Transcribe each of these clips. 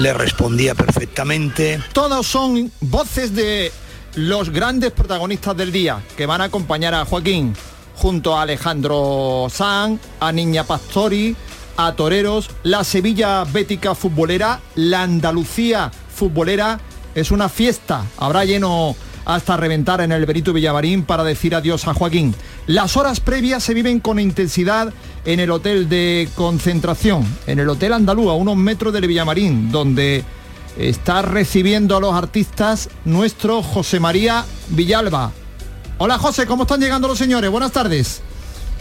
le respondía perfectamente. Todos son voces de los grandes protagonistas del día que van a acompañar a Joaquín junto a Alejandro San, a Niña Pastori, a Toreros, la Sevilla Bética futbolera, la Andalucía futbolera. Es una fiesta, habrá lleno hasta reventar en el Benito Villamarín para decir adiós a Joaquín. Las horas previas se viven con intensidad en el hotel de concentración, en el Hotel Andalúa, a unos metros del Villamarín, donde está recibiendo a los artistas nuestro José María Villalba. Hola José, ¿cómo están llegando los señores? Buenas tardes.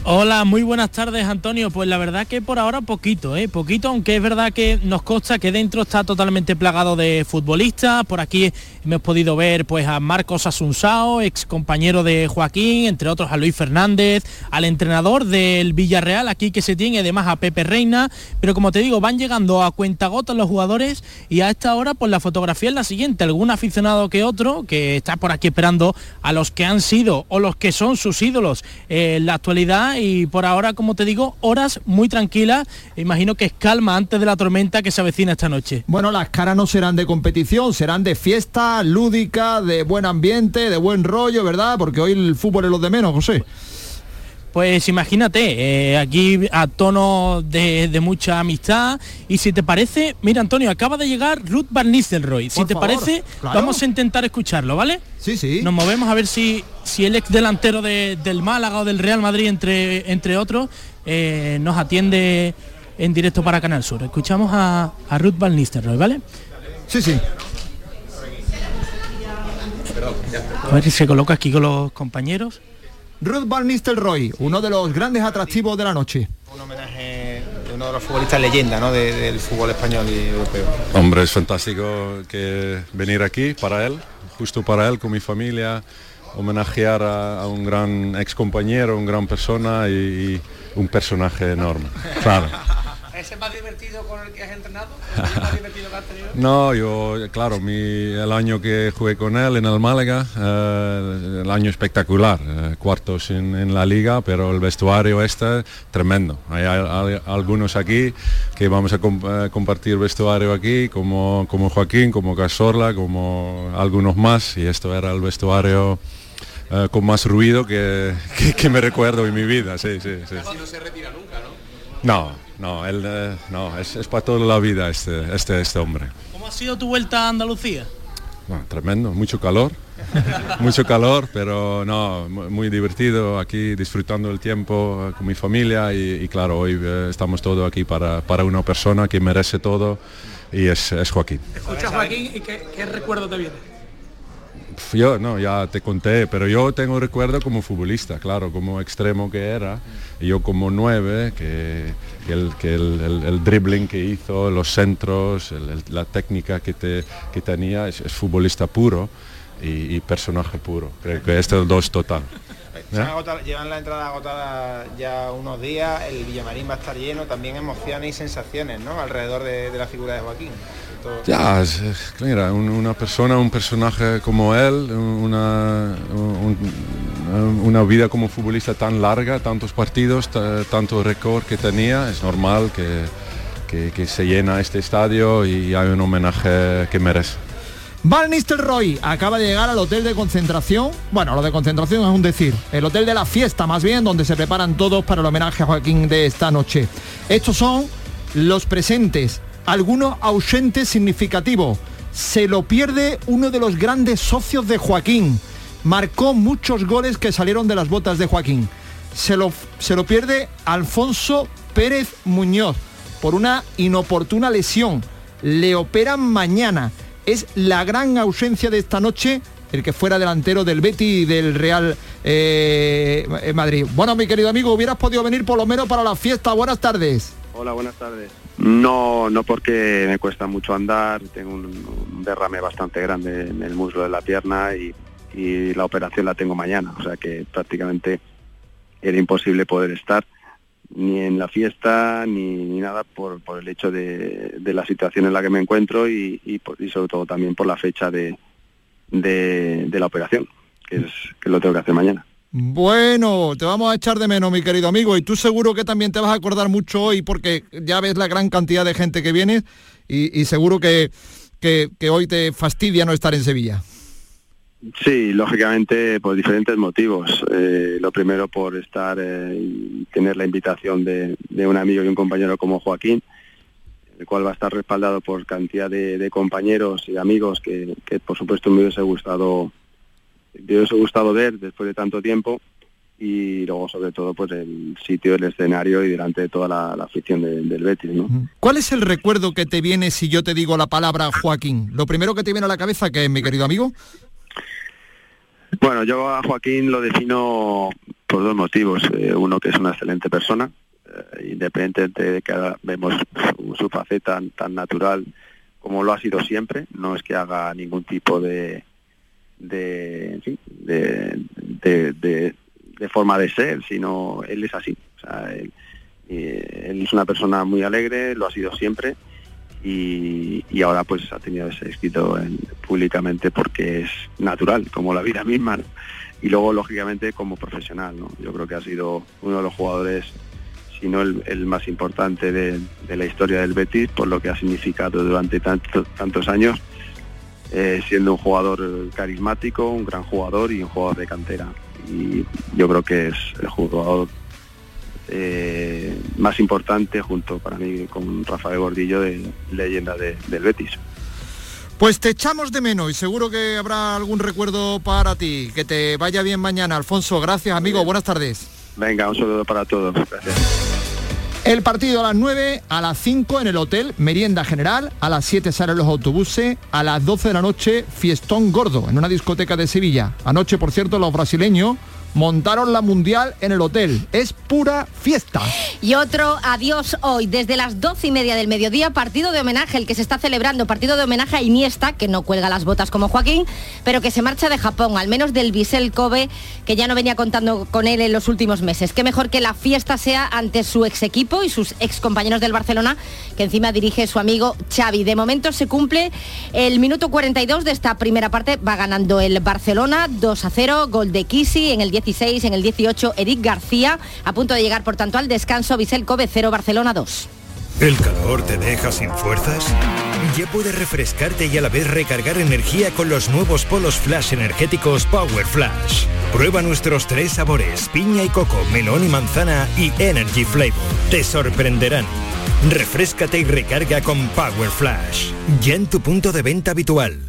Hola, muy buenas tardes Antonio. Pues la verdad que por ahora poquito, ¿eh? poquito, aunque es verdad que nos consta que dentro está totalmente plagado de futbolistas. Por aquí hemos podido ver pues a Marcos Asunsao, ex compañero de Joaquín, entre otros a Luis Fernández, al entrenador del Villarreal aquí que se tiene, además a Pepe Reina. Pero como te digo, van llegando a cuentagotas los jugadores y a esta hora pues la fotografía es la siguiente. Algún aficionado que otro que está por aquí esperando a los que han sido o los que son sus ídolos en la actualidad y por ahora, como te digo, horas muy tranquilas. Imagino que es calma antes de la tormenta que se avecina esta noche. Bueno, las caras no serán de competición, serán de fiesta, lúdica, de buen ambiente, de buen rollo, ¿verdad? Porque hoy el fútbol es lo de menos, José. Pues imagínate, eh, aquí a tono de, mucha amistad. Y si te parece, mira Antonio, acaba de llegar Ruth Van Nistelrooy. Si te parece, vamos a intentar escucharlo, ¿vale? Sí, sí. Nos movemos a ver si, si el ex delantero del Málaga o del Real Madrid, entre, entre otros, eh, nos atiende en directo para Canal Sur. Escuchamos a, Ruth Van Nistelrooy, ¿vale? Sí, sí. A ver si se coloca aquí con los compañeros. Ruth Van Nistelrooy, uno de los grandes atractivos de la noche. Un homenaje de uno de los futbolistas leyenda ¿no? del fútbol español y europeo. Hombre, es fantástico que venir aquí para él, justo para él, con mi familia, homenajear a, un gran ex compañero, un gran persona y, un personaje enorme. Claro. ¿Es más divertido con el que has entrenado? No, yo, claro, mi, el año que jugué con él en el Málaga, eh, el año espectacular, eh, cuartos en, la liga, pero el vestuario este, tremendo. Hay, algunos aquí que vamos a eh, compartir vestuario aquí, como, como Joaquín, como Casorla, como algunos más, y esto era el vestuario... con más ruido que, que, me recuerdo en mi vida, sí, sí, sí. no se retira nunca, ¿no? No, no, él, eh, no es, para toda la vida este, este, este hombre. ¿Cómo ha sido tu vuelta a Andalucía? tremendo, mucho calor, mucho calor, pero no, muy divertido aquí disfrutando el tiempo eh, con mi familia y, claro, hoy eh, estamos todos aquí para, para, una persona que merece todo y es, es Joaquín. Escucha Joaquín y qué, qué recuerdo te viene? Yo no, ya te conté, pero yo tengo recuerdo como futbolista, claro, como extremo que era, y yo como nueve, que, el, que el, dribbling que hizo, los centros, la técnica que, te, que tenía, es, futbolista puro y, personaje puro. Creo que este dos total. Llevan la entrada agotada ya unos días, el Villamarín va a estar lleno, también emociones y sensaciones ¿no? alrededor de la figura de Joaquín. Ya, es, mira, una persona, un personaje como él, una, una vida como futbolista tan larga, tantos partidos, tanto récord que tenía, es normal que, que, se llena este estadio y hay un homenaje que merece. Van Nistelrooy acaba de llegar al hotel de concentración. Bueno, lo de concentración es un decir. El hotel de la fiesta, más bien, donde se preparan todos para el homenaje a Joaquín de esta noche. Estos son los presentes alguno ausente significativo. Se lo pierde uno de los grandes socios de Joaquín. Marcó muchos goles que salieron de las botas de Joaquín. Se lo, se lo pierde Alfonso Pérez Muñoz por una inoportuna lesión. Le operan mañana. Es la gran ausencia de esta noche el que fuera delantero del Betty y del Real eh, Madrid. Bueno, mi querido amigo, hubieras podido venir por lo menos para la fiesta. Buenas tardes. Hola, buenas tardes. No, no porque me cuesta mucho andar, tengo un, derrame bastante grande en el muslo de la pierna y, la operación la tengo mañana, o sea que prácticamente era imposible poder estar ni en la fiesta ni, nada por, el hecho de, la situación en la que me encuentro y, sobre todo también por la fecha de, la operación, que es que lo tengo que hacer mañana. Bueno, te vamos a echar de menos, mi querido amigo, y tú seguro que también te vas a acordar mucho hoy porque ya ves la gran cantidad de gente que viene y, seguro que, que, hoy te fastidia no estar en Sevilla. Sí, lógicamente por diferentes motivos. Eh, lo primero por estar eh, y tener la invitación de, un amigo y un compañero como Joaquín, el cual va a estar respaldado por cantidad de, compañeros y amigos que, por supuesto me hubiese gustado me hubiese gustado ver después de tanto tiempo y luego sobre todo pues el sitio, el escenario y delante de toda la, afición del Betis. ¿no? ¿Cuál es el recuerdo que te viene si yo te digo la palabra Joaquín? Lo primero que te viene a la cabeza, que es mi querido amigo. Bueno, yo a Joaquín lo defino por dos motivos. Eh, uno que es una excelente persona, eh, independientemente de que vemos su, faceta tan, natural como lo ha sido siempre. No es que haga ningún tipo de de, forma de ser, sino él es así. él, eh, él es una persona muy alegre, lo ha sido siempre y, ahora pues ha tenido ese escrito públicamente porque es natural, como la vida misma. Y luego, lógicamente, como profesional. ¿no? Yo creo que ha sido uno de los jugadores, si no el, más importante de, la historia del Betis, por lo que ha significado durante tantos años, eh, siendo un jugador carismático, un gran jugador y un jugador de cantera. Y yo creo que es el jugador eh, más importante junto para mí con Rafael Gordillo de leyenda del Betis. Pues te echamos de menos y seguro que habrá algún recuerdo para ti. Que te vaya bien mañana. Alfonso, gracias amigo, buenas tardes. Venga, un saludo para todos. Gracias. El partido a las 9, a las 5 en el hotel, merienda general, a las 7 salen los autobuses, a las 12 de la noche fiestón gordo en una discoteca de Sevilla. Anoche, por cierto, los brasileños montaron la mundial en el hotel. Es pura fiesta. Y otro adiós hoy, desde las doce y media del mediodía, partido de homenaje, el que se está celebrando, partido de homenaje a Iniesta, que no cuelga las botas como Joaquín, pero que se marcha de Japón, al menos del Bisel Kobe, que ya no venía contando con él en los últimos meses. Qué mejor que la fiesta sea ante su ex equipo y sus ex compañeros del Barcelona, que encima dirige su amigo Xavi. De momento se cumple el minuto 42 de esta primera parte, va ganando el Barcelona 2 a 0, gol de Kisi en el 16, en el 18 Eric García, a punto de llegar por tanto al descanso Visel Kobe 0 Barcelona 2. ¿El calor te deja sin fuerzas? Ya puedes refrescarte y a la vez recargar energía con los nuevos polos flash energéticos Power Flash. Prueba nuestros tres sabores, piña y coco, melón y manzana y Energy Flavor. Te sorprenderán. Refrescate y recarga con Power Flash. Ya en tu punto de venta habitual.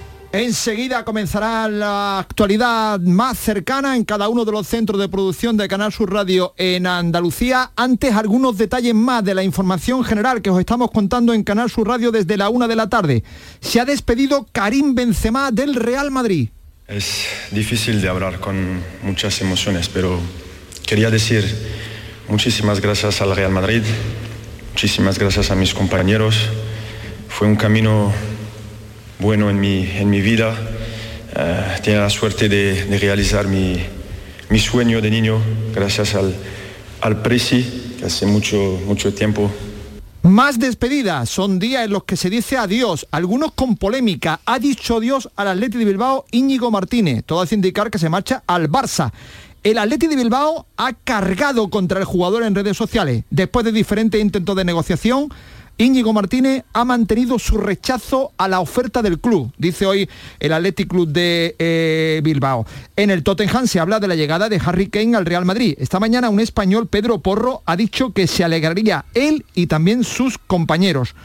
Enseguida comenzará la actualidad más cercana en cada uno de los centros de producción de Canal Sur Radio en Andalucía. Antes algunos detalles más de la información general que os estamos contando en Canal Sur Radio desde la una de la tarde. Se ha despedido Karim Benzema del Real Madrid. Es difícil de hablar con muchas emociones, pero quería decir muchísimas gracias al Real Madrid, muchísimas gracias a mis compañeros. Fue un camino bueno en mi, en mi vida. Uh, tiene la suerte de, de realizar mi, mi, sueño de niño gracias al, al Presi, que hace mucho, mucho tiempo más despedidas, son días en los que se dice adiós, algunos con polémica. Ha dicho adiós al Atleti de Bilbao Íñigo Martínez, todo hace indicar que se marcha al Barça. El Atleti de Bilbao ha cargado contra el jugador en redes sociales. Después de diferentes intentos de negociación, Íñigo Martínez ha mantenido su rechazo a la oferta del club, dice hoy el Athletic Club de eh, Bilbao. En el Tottenham se habla de la llegada de Harry Kane al Real Madrid. Esta mañana un español, Pedro Porro, ha dicho que se alegraría él y también sus compañeros.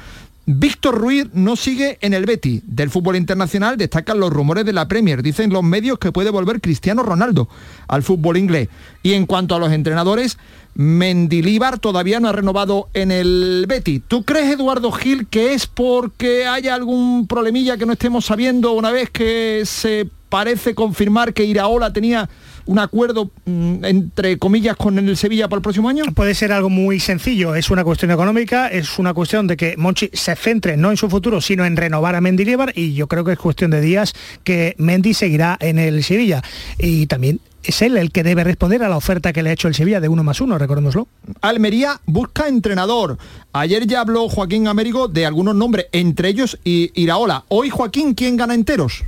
Víctor Ruiz no sigue en el Betty. Del fútbol internacional destacan los rumores de la Premier. Dicen los medios que puede volver Cristiano Ronaldo al fútbol inglés. Y en cuanto a los entrenadores, Mendilíbar todavía no ha renovado en el Betty. ¿Tú crees, Eduardo Gil, que es porque haya algún problemilla que no estemos sabiendo una vez que se parece confirmar que Iraola tenía un acuerdo mm, entre comillas con el Sevilla para el próximo año? Puede ser algo muy sencillo, es una cuestión económica, es una cuestión de que Monchi se centre no en su futuro, sino en renovar a Mendilibar y yo creo que es cuestión de días que Mendy seguirá en el Sevilla. Y también es él el que debe responder a la oferta que le ha hecho el Sevilla de uno más uno, recordémoslo. Almería busca entrenador. Ayer ya habló Joaquín Américo de algunos nombres, entre ellos Iraola. Hoy, Joaquín, ¿quién gana enteros?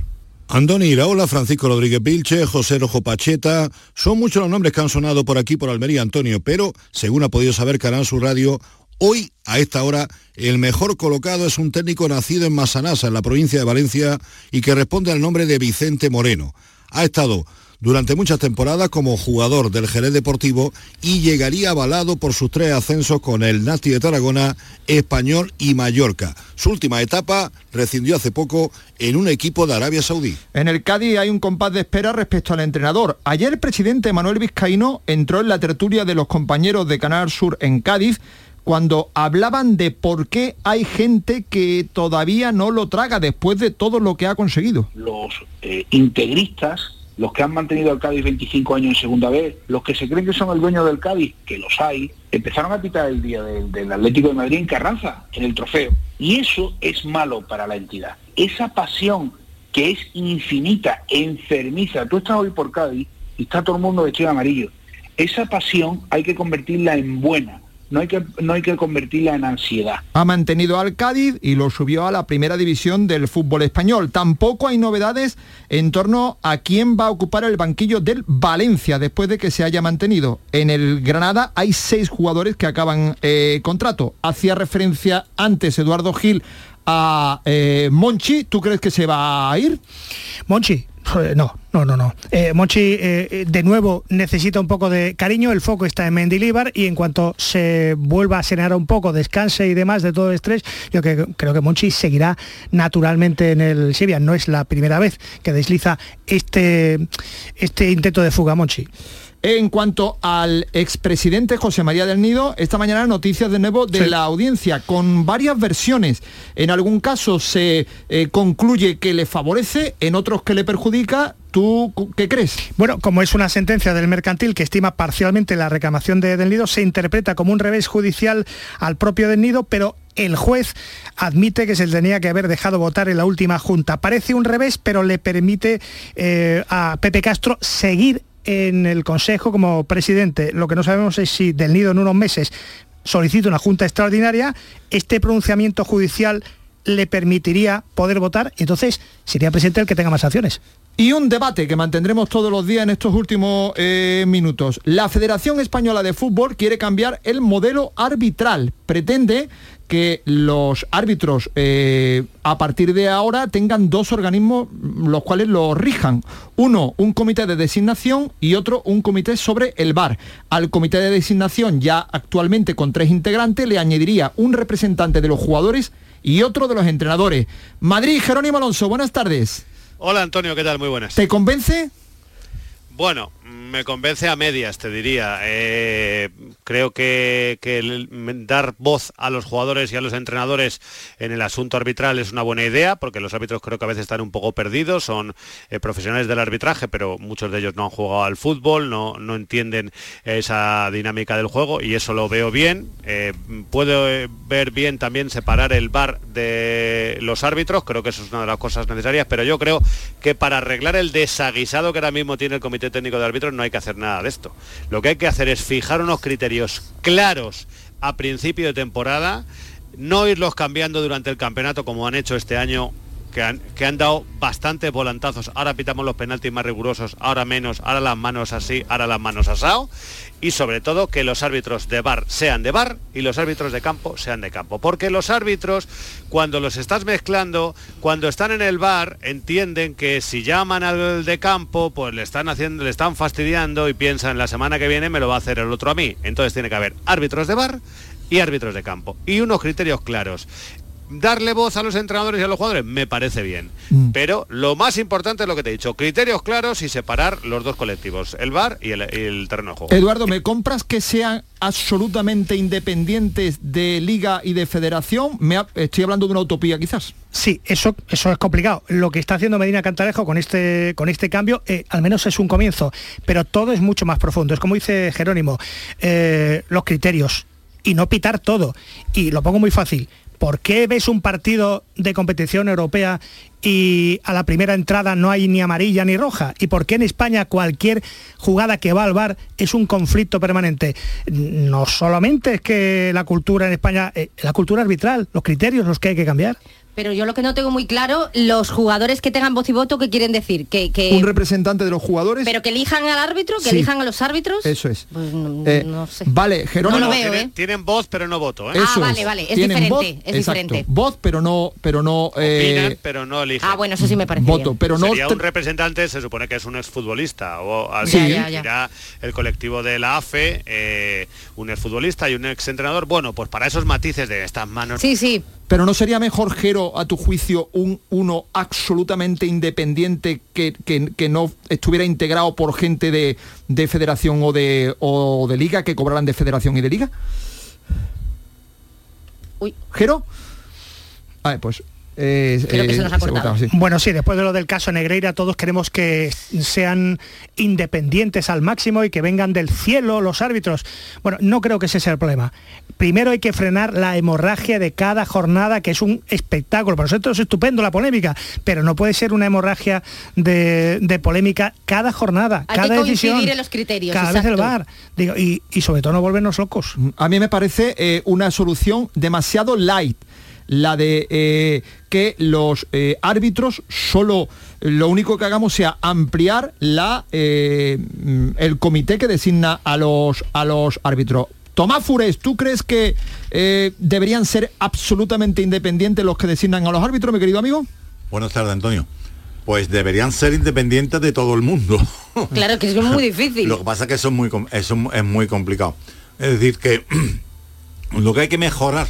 Andoni Iraola, Francisco Rodríguez Vilche, José Rojo Pacheta, son muchos los nombres que han sonado por aquí por Almería, Antonio, pero según ha podido saber Canal Sur Radio, hoy a esta hora el mejor colocado es un técnico nacido en Masanasa, en la provincia de Valencia, y que responde al nombre de Vicente Moreno. Ha estado durante muchas temporadas como jugador del Jerez Deportivo y llegaría avalado por sus tres ascensos con el Nasti de Tarragona, Español y Mallorca. Su última etapa rescindió hace poco en un equipo de Arabia Saudí. En el Cádiz hay un compás de espera respecto al entrenador. Ayer el presidente Manuel Vizcaíno entró en la tertulia de los compañeros de Canal Sur en Cádiz cuando hablaban de por qué hay gente que todavía no lo traga después de todo lo que ha conseguido. Los eh, integristas los que han mantenido al Cádiz 25 años en segunda vez, los que se creen que son el dueño del Cádiz, que los hay, empezaron a pitar el día del, Atlético de Madrid en Carranza, en el trofeo. Y eso es malo para la entidad. Esa pasión que es infinita, enfermiza. Tú estás hoy por Cádiz y está todo el mundo vestido de amarillo. Esa pasión hay que convertirla en buena no hay, que, no hay que convertirla en ansiedad. Ha mantenido al Cádiz y lo subió a la primera división del fútbol español. Tampoco hay novedades en torno a quién va a ocupar el banquillo del Valencia después de que se haya mantenido. En el Granada hay seis jugadores que acaban eh, contrato. Hacía referencia antes Eduardo Gil a eh, Monchi. ¿Tú crees que se va a ir? Monchi, no, no, no, no. Eh, Monchi eh, eh, de nuevo necesita un poco de cariño, el foco está en Mendilibar y en cuanto se vuelva a serenar un poco, descanse y demás de todo el estrés, yo que, creo que Monchi seguirá naturalmente en el Sevilla. No es la primera vez que desliza este, este intento de fuga Monchi. En cuanto al expresidente José María del Nido, esta mañana noticias de nuevo de la audiencia con varias versiones. En algún caso se eh, concluye que le favorece, en otros que le perjudica. ¿Tú qué crees? Bueno, como es una sentencia del mercantil que estima parcialmente la reclamación de Del Nido, se interpreta como un revés judicial al propio Del Nido, pero el juez admite que se le tenía que haber dejado votar en la última junta. Parece un revés, pero le permite eh, a Pepe Castro seguir en el Consejo como presidente. Lo que no sabemos es si del nido en unos meses solicita una junta extraordinaria, este pronunciamiento judicial le permitiría poder votar, entonces sería presidente el que tenga más acciones. Y un debate que mantendremos todos los días en estos últimos eh, minutos. La Federación Española de Fútbol quiere cambiar el modelo arbitral. Pretende que los árbitros eh, a partir de ahora tengan dos organismos los cuales lo rijan. Uno, un comité de designación y otro, un comité sobre el VAR. Al comité de designación, ya actualmente con tres integrantes, le añadiría un representante de los jugadores y otro de los entrenadores. Madrid, Jerónimo Alonso, buenas tardes. Hola Antonio, ¿qué tal? Muy buenas. ¿Te convence? Bueno, me convence a medias, te diría. Eh, creo que, dar voz a los jugadores y a los entrenadores en el asunto arbitral es una buena idea, porque los árbitros creo que a veces están un poco perdidos, son eh, profesionales del arbitraje, pero muchos de ellos no han jugado al fútbol, no, no entienden esa dinámica del juego y eso lo veo bien. Eh, puedo ver bien también separar el bar de los árbitros, creo que eso es una de las cosas necesarias, pero yo creo que para arreglar el desaguisado que ahora mismo tiene el Comité Técnico de Árbitros no hay que hacer nada de esto. Lo que hay que hacer es fijar unos criterios claros a principio de temporada, no irlos cambiando durante el campeonato como han hecho este año que han, que han, dado bastantes volantazos. Ahora pitamos los penaltis más rigurosos, ahora menos, ahora las manos así, ahora las manos asado y sobre todo que los árbitros de bar sean de bar y los árbitros de campo sean de campo. Porque los árbitros, cuando los estás mezclando, cuando están en el bar, entienden que si llaman al de campo, pues le están haciendo, le están fastidiando y piensan la semana que viene me lo va a hacer el otro a mí. Entonces tiene que haber árbitros de bar y árbitros de campo. Y unos criterios claros darle voz a los entrenadores y a los jugadores, me parece bien. Mm. Pero lo más importante es lo que te he dicho, criterios claros y separar los dos colectivos, el bar y el, y el terreno de juego. Eduardo, ¿me compras que sean absolutamente independientes de liga y de federación? Me ha- estoy hablando de una utopía quizás. Sí, eso, eso es complicado. Lo que está haciendo Medina Cantalejo con este, con este cambio, eh, al menos es un comienzo, pero todo es mucho más profundo. Es como dice Jerónimo, eh, los criterios y no pitar todo. Y lo pongo muy fácil. ¿Por qué ves un partido de competición europea y a la primera entrada no hay ni amarilla ni roja? ¿Y por qué en España cualquier jugada que va al bar es un conflicto permanente? No solamente es que la cultura en España, eh, la cultura arbitral, los criterios los que hay que cambiar. Pero yo lo que no tengo muy claro, los jugadores que tengan voz y voto, ¿qué quieren decir? Que, que- Un representante de los jugadores. pero que elijan al árbitro, que Sí. elijan a los árbitros. Eso es. Pues no, Eh, no sé. Vale, Jerónimo. No lo veo, tienen, ¿eh? tienen voz pero no voto, ¿eh? Ah, vale, vale, es Tienen diferente, voz, es exacto. diferente. Voz, pero no, pero no. Opinan, pero no eligen. Ah, bueno, eso sí me parece voto, bien. pero no. Sería un representante, se supone que es un exfutbolista, o así Sí. Ya, ya, el colectivo de la AFE, eh, un exfutbolista y un exentrenador. Bueno, pues para esos matices de estas manos. Sí, sí. Pero no sería mejor, Jero, a tu juicio, un uno absolutamente independiente que, que- que no estuviera integrado por gente de, de federación o de, o de liga, que cobraran de federación y de liga? Uy. ¿Jero? A ver, pues... eh, Creo que se nos ha cortado. cortaba, sí. Bueno, sí, después de lo del caso Negreira, todos queremos que sean independientes al máximo y que vengan del cielo los árbitros. Bueno, no creo que ese sea el problema. Primero hay que frenar la hemorragia de cada jornada, que es un espectáculo. Por eso es estupendo la polémica, pero no puede ser una hemorragia de, de polémica cada jornada, Hay cada que decisión. en los criterios. cada vez el bar. Digo, y, y sobre todo no volvernos locos. A mí me parece eh, una solución demasiado light, la de eh, que los eh, árbitros solo lo único que hagamos sea ampliar la, eh, mm, el comité que designa a los, a los árbitros. Tomás Fures, ¿tú crees que eh, deberían ser absolutamente independientes los que designan a los árbitros, mi querido amigo? Buenas tardes, Antonio. Pues deberían ser independientes de todo el mundo. Claro que es muy difícil. Lo que pasa es que eso es muy, com- eso es muy complicado. Es decir, que lo que hay que mejorar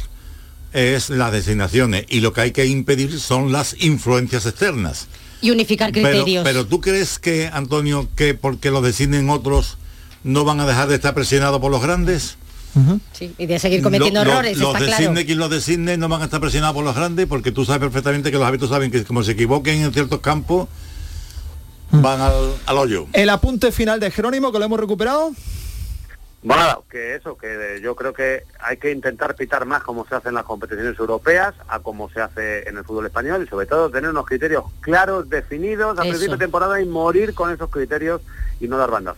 es las designaciones y lo que hay que impedir son las influencias externas. Y unificar criterios. pero tú crees que, Antonio, que porque lo designen otros no van a dejar de estar presionados por los grandes? Sí, y de seguir cometiendo Lo- lo- errores, los está claro. designe quien los designe no van a estar presionados por los grandes porque tú sabes perfectamente que los árbitros saben que como se equivoquen en ciertos campos van al, al hoyo. El apunte final de Jerónimo, que lo hemos recuperado. Bueno, que eso, que yo creo que hay que intentar pitar más como se hace en las competiciones europeas a como se hace en el fútbol español y sobre todo tener unos criterios claros, definidos a Eso. principio de temporada y morir con esos criterios y no dar bandas.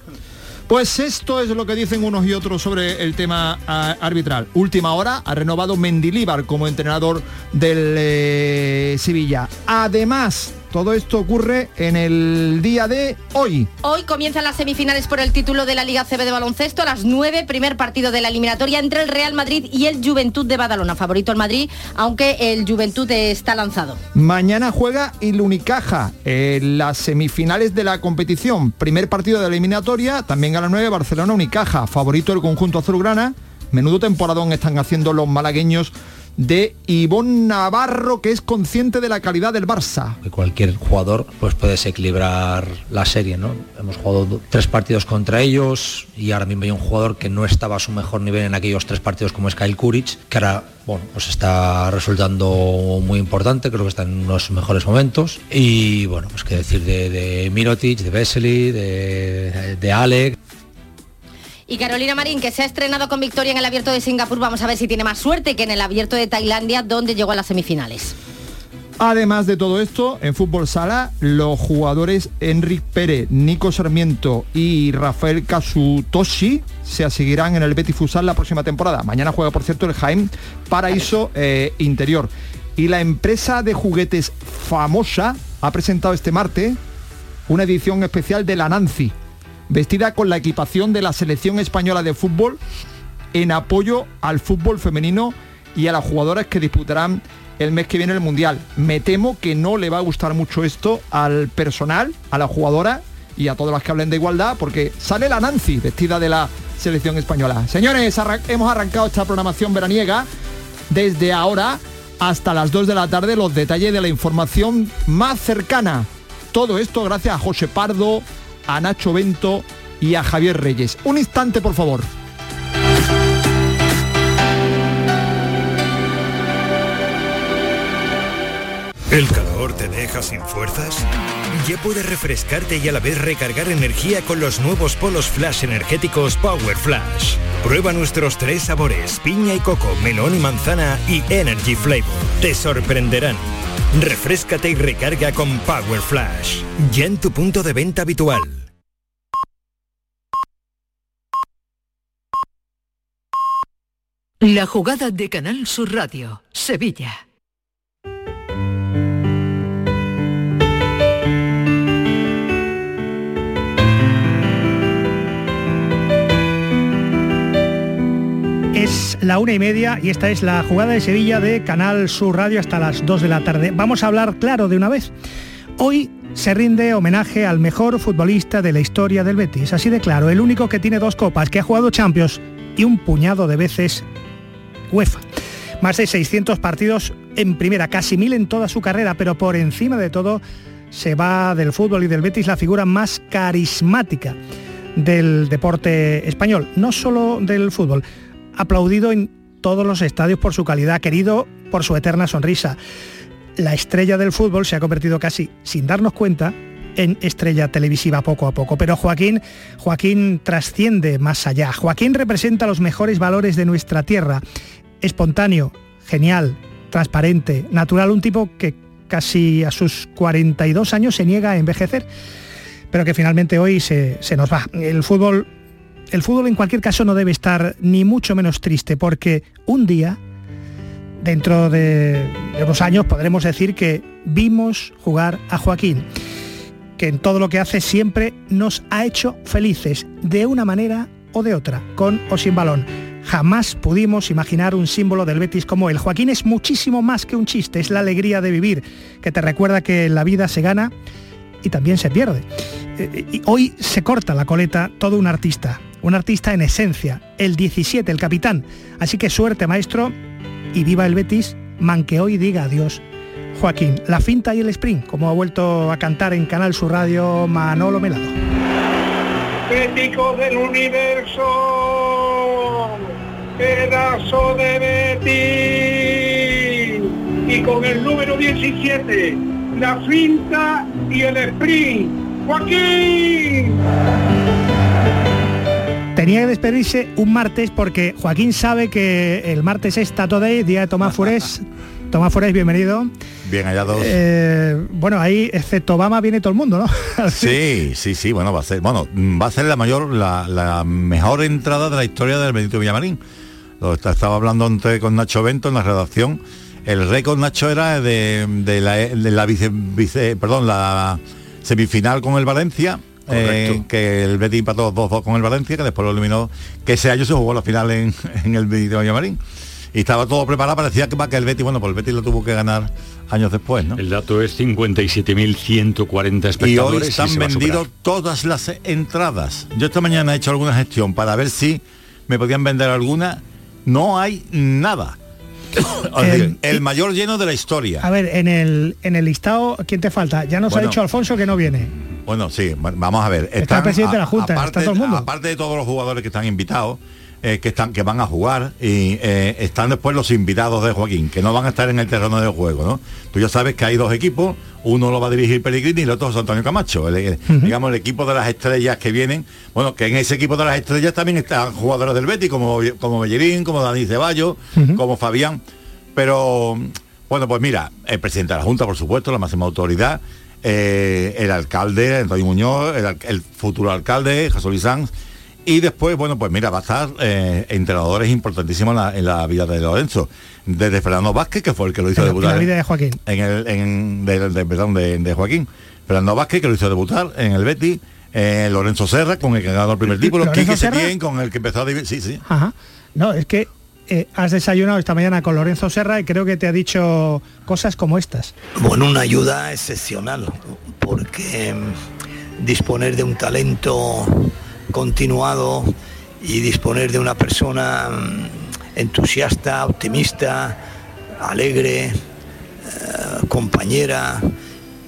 Pues esto es lo que dicen unos y otros sobre el tema ah, arbitral. Última hora ha renovado Mendilíbar como entrenador del eh, Sevilla. Además, todo esto ocurre en el día de hoy. Hoy comienzan las semifinales por el título de la Liga CB de baloncesto a las 9, primer partido de la eliminatoria entre el Real Madrid y el Juventud de Badalona. Favorito el Madrid, aunque el Juventud está lanzado. Mañana juega el Unicaja en las semifinales de la competición. Primer partido de la eliminatoria, también a las 9 Barcelona Unicaja. Favorito el conjunto azulgrana. Menudo temporadón están haciendo los malagueños de Ivón Navarro, que es consciente de la calidad del Barça. cualquier jugador pues puede desequilibrar la serie, ¿no? Hemos jugado do- tres partidos contra ellos y ahora mismo hay un jugador que no estaba a su mejor nivel en aquellos tres partidos como es Kyle Kuric, que ahora bueno, pues está resultando muy importante, creo que está en unos mejores momentos. Y bueno, pues qué decir de, de Mirotic, de Vesely, de, de Alec. Y Carolina Marín, que se ha estrenado con victoria en el abierto de Singapur, vamos a ver si tiene más suerte que en el abierto de Tailandia, donde llegó a las semifinales. Además de todo esto, en fútbol sala, los jugadores Enric Pérez, Nico Sarmiento y Rafael Kazutoshi se seguirán en el Betis Futsal la próxima temporada. Mañana juega, por cierto, el Jaime Paraíso eh, Interior. Y la empresa de juguetes famosa ha presentado este martes una edición especial de la Nancy, vestida con la equipación de la selección española de fútbol en apoyo al fútbol femenino y a las jugadoras que disputarán el mes que viene el Mundial. Me temo que no le va a gustar mucho esto al personal, a la jugadora y a todas las que hablen de igualdad, porque sale la Nancy vestida de la selección española. Señores, hemos arrancado esta programación veraniega desde ahora hasta las 2 de la tarde los detalles de la información más cercana. Todo esto gracias a José Pardo, a Nacho Bento y a Javier Reyes. Un instante, por favor. ¿El calor te deja sin fuerzas? Ya puedes refrescarte y a la vez recargar energía con los nuevos polos flash energéticos Power Flash. Prueba nuestros tres sabores, piña y coco, melón y manzana y Energy Flavor. Te sorprenderán. Refrescate y recarga con Power Flash. Ya en tu punto de venta habitual. La jugada de Canal Sur Radio, Sevilla. La una y media y esta es la jugada de Sevilla de Canal Sur Radio hasta las 2 de la tarde. Vamos a hablar claro de una vez. Hoy se rinde homenaje al mejor futbolista de la historia del Betis. Así de claro, el único que tiene dos copas, que ha jugado Champions y un puñado de veces UEFA. Más de 600 partidos en primera, casi mil en toda su carrera, pero por encima de todo se va del fútbol y del Betis la figura más carismática del deporte español, no solo del fútbol aplaudido en todos los estadios por su calidad, querido por su eterna sonrisa. La estrella del fútbol se ha convertido casi, sin darnos cuenta, en estrella televisiva poco a poco. Pero Joaquín, Joaquín trasciende más allá. Joaquín representa los mejores valores de nuestra tierra. Espontáneo, genial, transparente, natural, un tipo que casi a sus 42 años se niega a envejecer, pero que finalmente hoy se, se nos va. El fútbol el fútbol en cualquier caso no debe estar ni mucho menos triste porque un día, dentro de, unos años, podremos decir que vimos jugar a Joaquín, que en todo lo que hace siempre nos ha hecho felices, de una manera o de otra, con o sin balón. Jamás pudimos imaginar un símbolo del Betis como él. Joaquín es muchísimo más que un chiste, es la alegría de vivir, que te recuerda que la vida se gana y también se pierde. Eh, y hoy se corta la coleta todo un artista, un artista en esencia, el 17, el capitán. Así que suerte, maestro, y viva el Betis, man que hoy diga adiós. Joaquín, la finta y el sprint, como ha vuelto a cantar en Canal Sur Radio Manolo Melado. Bético del universo, pedazo de Betis, y con el número 17, la finta y el sprint. Joaquín tenía que despedirse un martes porque Joaquín sabe que el martes es Tato Day, día de Tomás Furés. Tomás Furés, bienvenido. Bien hallados. Eh, bueno, ahí, excepto Obama, viene todo el mundo, ¿no? sí, sí, sí, bueno, va a ser, bueno, va a ser la mayor, la, mejor entrada de la historia del Benito Villamarín. Lo estaba hablando antes con Nacho Bento en la redacción. El récord Nacho era de, la, vice, perdón, la semifinal con el Valencia eh, que el Betis empató 2-2 con el Valencia, que después lo eliminó, que ese año se jugó la final en, el Benito Marín. Y estaba todo preparado, parecía que, que el Betis, bueno, pues el Betis lo tuvo que ganar años después, ¿no? El dato es 57.140 espectadores. Y hoy están vendidos todas las entradas. Yo esta mañana he hecho alguna gestión para ver si me podían vender alguna. No hay nada. el, mayor lleno de la historia. A ver, en el, en el listado, ¿quién te falta? Ya nos ha dicho Alfonso que no viene. Bueno, sí, vamos a ver. está el presidente de la Junta, aparte, está todo el mundo. Aparte de todos los jugadores que están invitados, eh, que están que van a jugar y eh, están después los invitados de Joaquín que no van a estar en el terreno de juego no tú ya sabes que hay dos equipos uno lo va a dirigir Pellegrini y el otro es Antonio Camacho. Digamos el equipo de las estrellas que vienen bueno que en ese equipo de las estrellas también están jugadores del Betis como como Bellerín como Dani Ceballos como Fabián. Pero bueno pues mira el presidente de la Junta por supuesto la máxima autoridad eh, el alcalde, Antonio Muñoz, el, futuro alcalde, Jesús Luis Sanz, y después, bueno, pues mira, va a estar eh, entrenadores importantísimos en la, vida de Lorenzo. Desde Fernando Vázquez, que fue el que lo hizo debutar. En la vida de Joaquín. En el, en, de, perdón, de, Joaquín. Fernando Vázquez, que lo hizo debutar en el Betty. Eh, Lorenzo Serra, con el que ganó el primer título. Quique Setién, con el que empezó a... Sí, sí. Ajá. No, es que eh, has desayunado esta mañana con Lorenzo Serra y creo que te ha dicho cosas como estas. Bueno, una ayuda excepcional, porque mm, disponer de un talento continuado y disponer de una persona mm, entusiasta, optimista, alegre, eh, compañera.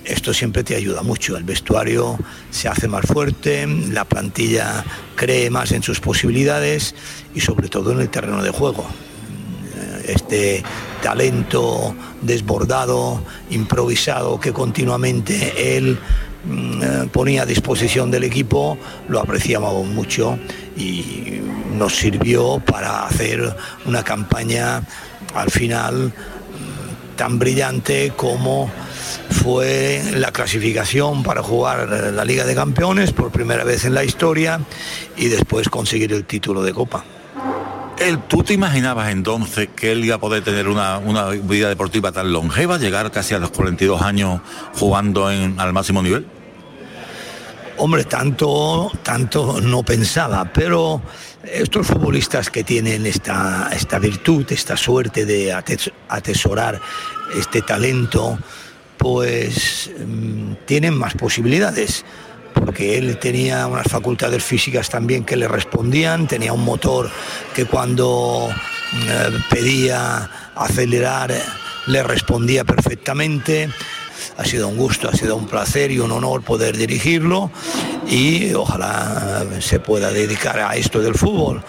Esto siempre te ayuda mucho. El vestuario se hace más fuerte, la plantilla cree más en sus posibilidades y sobre todo en el terreno de juego. Este talento desbordado, improvisado que continuamente él ponía a disposición del equipo, lo apreciábamos mucho y nos sirvió para hacer una campaña al final mm, tan brillante como fue la clasificación para jugar la Liga de Campeones por primera vez en la historia y después conseguir el título de Copa. Él, ¿Tú te imaginabas entonces que él iba a poder tener una, una vida deportiva tan longeva, llegar casi a los 42 años jugando en, al máximo nivel? Hombre, tanto, tanto no pensaba, pero estos futbolistas que tienen esta, esta virtud, esta suerte de ates- atesorar este talento, pues mm, tienen más posibilidades porque él tenía unas facultades físicas también que le respondían, tenía un motor que cuando eh, pedía acelerar le respondía perfectamente. Ha sido un gusto, ha sido un placer y un honor poder dirigirlo y ojalá eh, se pueda dedicar a esto del fútbol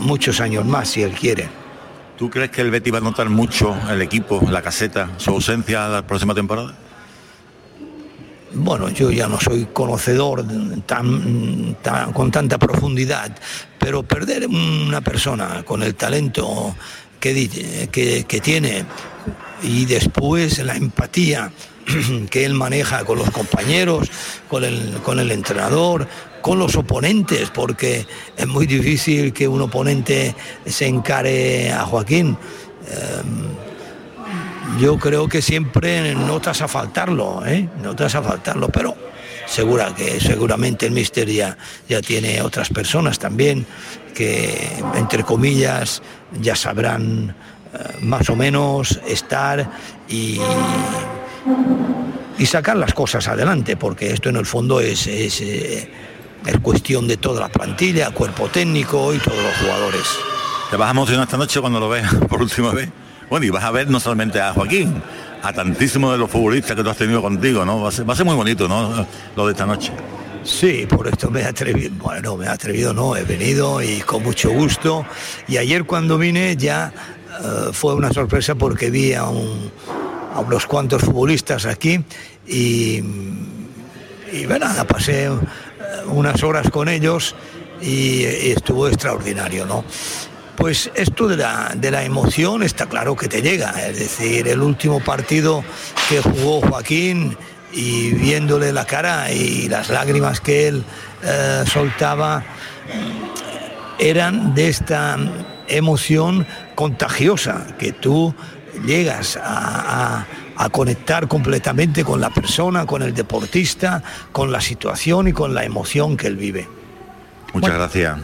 muchos años más si él quiere. ¿Tú crees que el Betty va a notar mucho el equipo, la caseta, su ausencia la próxima temporada? Bueno, yo ya no soy conocedor tan, con tanta profundidad, pero perder una persona con el talento que, que tiene y después la empatía que él maneja con los compañeros, con el, con el entrenador, con los oponentes, porque es muy difícil que un oponente se encare a Joaquín. Em, yo creo que siempre notas a faltarlo, ¿eh? notas a faltarlo, pero segura que seguramente el Mister ya, ya tiene otras personas también que, entre comillas, ya sabrán eh, más o menos estar y, y sacar las cosas adelante, porque esto en el fondo es, es, eh, es cuestión de toda la plantilla, cuerpo técnico y todos los jugadores. ¿Te vas a emocionar esta noche cuando lo veas por última vez? Bueno, y vas a ver no solamente a Joaquín, a tantísimos de los futbolistas que tú has tenido contigo, ¿no? Va a ser, muy bonito, ¿no? Lo de esta noche. Sí, por esto me he atrevido, bueno, me he atrevido, no, he venido y con mucho gusto. Y ayer cuando vine ya eh, fue una sorpresa porque vi a, un- a unos cuantos futbolistas aquí y, y bueno, nada, pasé eh, unas horas con ellos y, y estuvo extraordinario, ¿no? Pues esto de la, de la emoción está claro que te llega, es decir, el último partido que jugó Joaquín y viéndole la cara y las lágrimas que él eh, soltaba eran de esta emoción contagiosa que tú llegas a, a- a conectar completamente con la persona, con el deportista, con la situación y con la emoción que él vive. Muchas gracias.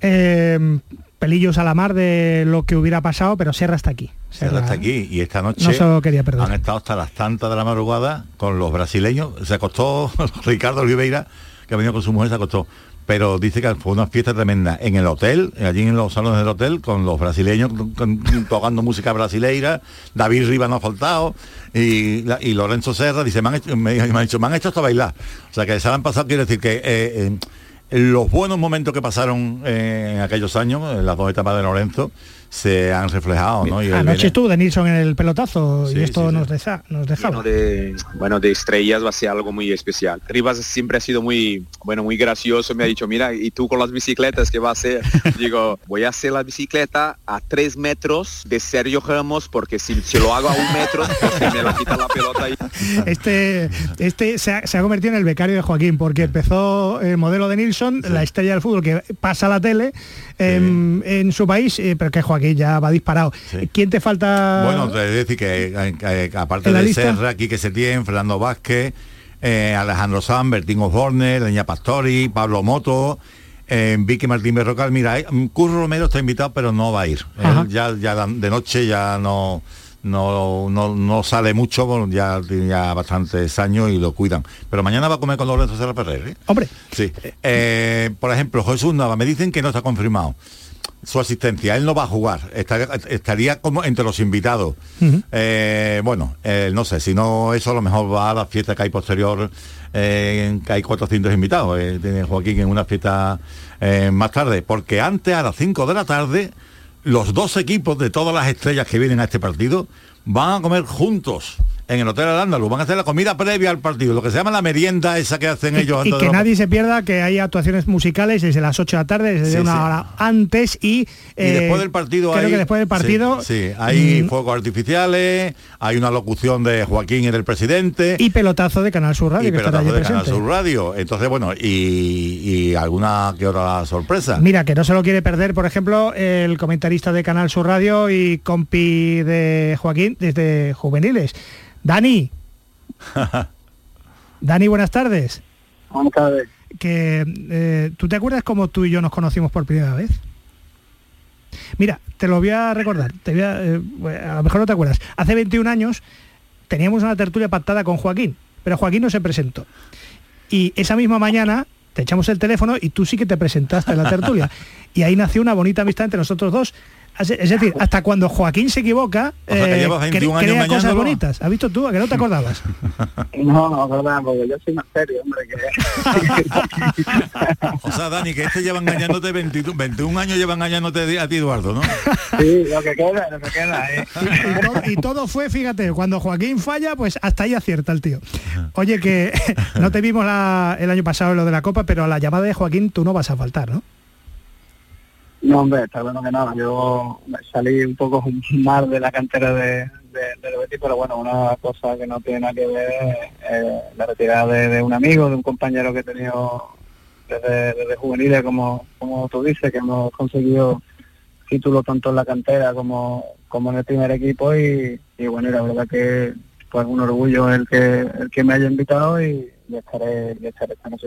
Eh, pelillos a la mar de lo que hubiera pasado, pero Serra está aquí. Serra está aquí y esta noche No se lo quería perder. han estado hasta las tantas de la madrugada con los brasileños. Se acostó Ricardo Oliveira, que ha venido con su mujer, se acostó. Pero dice que fue una fiesta tremenda en el hotel, allí en los salones del hotel, con los brasileños con- tocando música brasileira. David Riva no ha faltado. Y, y Lorenzo Serra dice, me han, hecho, me, me han dicho, me han hecho hasta bailar. O sea que se han pasado, quiere decir que eh, eh, los buenos momentos que pasaron eh, en aquellos años, en las dos etapas de Lorenzo, se han reflejado, ¿no? Y Anoche viene- estuvo de Nilsson en el pelotazo Sí, y esto sí, sí. nos, deja, nos dejaba. lleno de bueno de estrellas va a ser algo muy especial Rivas siempre ha sido muy bueno muy gracioso me ha dicho mira y tú con las bicicletas qué va a hacer digo voy a hacer la bicicleta a tres metros de Sergio Ramos porque si, si lo hago a un metro pues me la quita la pelota y Este, este se ha, se ha convertido en el becario de Joaquín, porque empezó el modelo de Nilsson, la estrella del fútbol que pasa a la tele em, en su país, eh, pero que Joaquín ya va disparado. ¿Quién te falta? Bueno, de decir que, eh, que, aparte ¿En la de lista? Serra, Quique Setién, Fernando Vázquez, eh, Alejandro San, Bertín Osborne, Leña Pastori, Pablo Moto, eh, Vicky Martín Berrocal, mira, eh, Curro Romero está invitado, pero no va a ir. Él ya, ya de noche ya no, no, no, no sale mucho, bueno, ya tiene ya bastantes años y lo cuidan. Pero mañana va a comer con Lorenzo Serra Ferrer. ¿eh? Hombre. Sí. Eh, por ejemplo, Jesús Nava, me dicen que no está confirmado. Su asistencia. Él no va a jugar, estaría, estaría como entre los invitados. Eh, bueno, eh, no sé, si no eso a lo mejor va a la fiesta que hay posterior, eh, que hay 400 invitados. tiene Joaquín en una fiesta más tarde, porque antes a las 5 de la tarde, los dos equipos de todas las estrellas que vienen a este partido van a comer juntos en el Hotel Al Van a hacer la comida previa al partido, lo que se llama la merienda esa que hacen ellos. Y, que nadie se pierda que hay actuaciones musicales desde las 8 de la tarde, desde una hora antes y... después del partido creo que después del partido... Sí, hay mm, fuegos artificiales, hay una locución de Joaquín y del presidente. Y pelotazo de Canal Sur Radio. Y pelotazo de Canal Sur Radio. Entonces, bueno, y, alguna que otra sorpresa. Mira, que no se lo quiere perder, por ejemplo, el comentarista de Canal Sur Radio y compi de Joaquín desde juveniles. Dani. Dani, buenas tardes. Buenas tardes. Que, eh, ¿Tú te acuerdas cómo tú y yo nos conocimos por primera vez? Mira, te lo voy a recordar, te eh, a, lo mejor no te acuerdas. Hace 21 años teníamos una tertulia pactada con Joaquín, pero Joaquín no se presentó. Y esa misma mañana te echamos el teléfono y tú sí que te presentaste en la tertulia. Y ahí nació una bonita amistad entre nosotros dos. Es decir, hasta cuando Joaquín se equivoca, eh, crea cosas bonitas. ¿Has visto tú? ¿A que no te acordabas? No, no acordaba, porque yo soy más serio, hombre. Que... o sea, Dani, que este lleva engañándote 21 años, lleva engañándote a ti, Eduardo, ¿no? Sí, lo que queda, lo que queda. ¿eh? y, todo fue, fíjate, cuando Joaquín falla, pues hasta ahí acierta el tío. Oye, que no te vimos el año pasado en lo de la Copa, pero a la llamada de Joaquín tú no vas a faltar, ¿no? No, hombre, está bueno que nada. Yo salí un poco mal de la cantera de, de, Betis, pero bueno, una cosa que no tiene nada que ver eh, la retirada de, un amigo, de un compañero que he tenido desde, desde juveniles, como, como tú dices, que hemos conseguido títulos tanto en la cantera como, como en el primer equipo y, bueno, la verdad que pues un orgullo el que el que me haya invitado y, estaré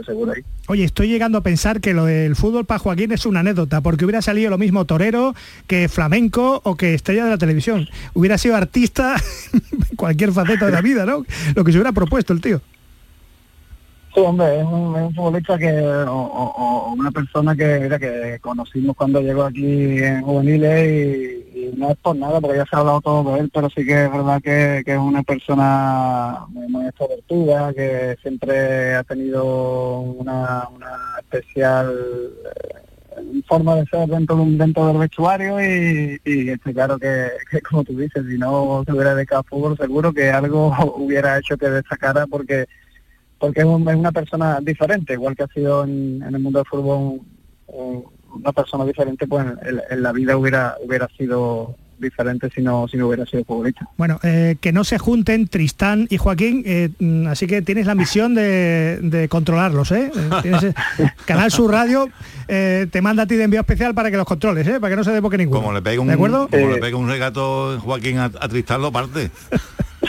seguro ahí. Oye, estoy llegando a pensar que lo del fútbol para Joaquín es una anécdota, porque hubiera salido lo mismo torero que flamenco o que estrella de la televisión. Hubiera sido artista en cualquier faceta de la vida, ¿no? Lo que se hubiera propuesto el tío. Sí, hombre, es un, futbolista que, o, una persona que, que conocimos cuando llegó aquí en juveniles y, no es por nada, porque ya se ha hablado todo de él, pero sí que es verdad que, es una persona muy, extrovertida, que siempre ha tenido una, especial eh, forma de ser dentro, dentro del vestuario y, y está claro que, como tú dices, si no se hubiera dedicado fútbol, seguro que algo hubiera hecho que destacara porque porque es, una persona diferente, igual que ha sido en, el mundo del fútbol una persona diferente, pues en, la vida hubiera hubiera sido diferente si no, si no hubiera sido futbolista. Bueno, eh, que no se junten Tristán y Joaquín, eh, mm, así que tienes la misión de, controlarlos, ¿eh? eh Canal Sur Radio te manda a ti de envío especial para que los controles, ¿eh? Para que no se dé ninguno. Como le pega un, Como le pega un regato Joaquín a, a Tristán, lo parte.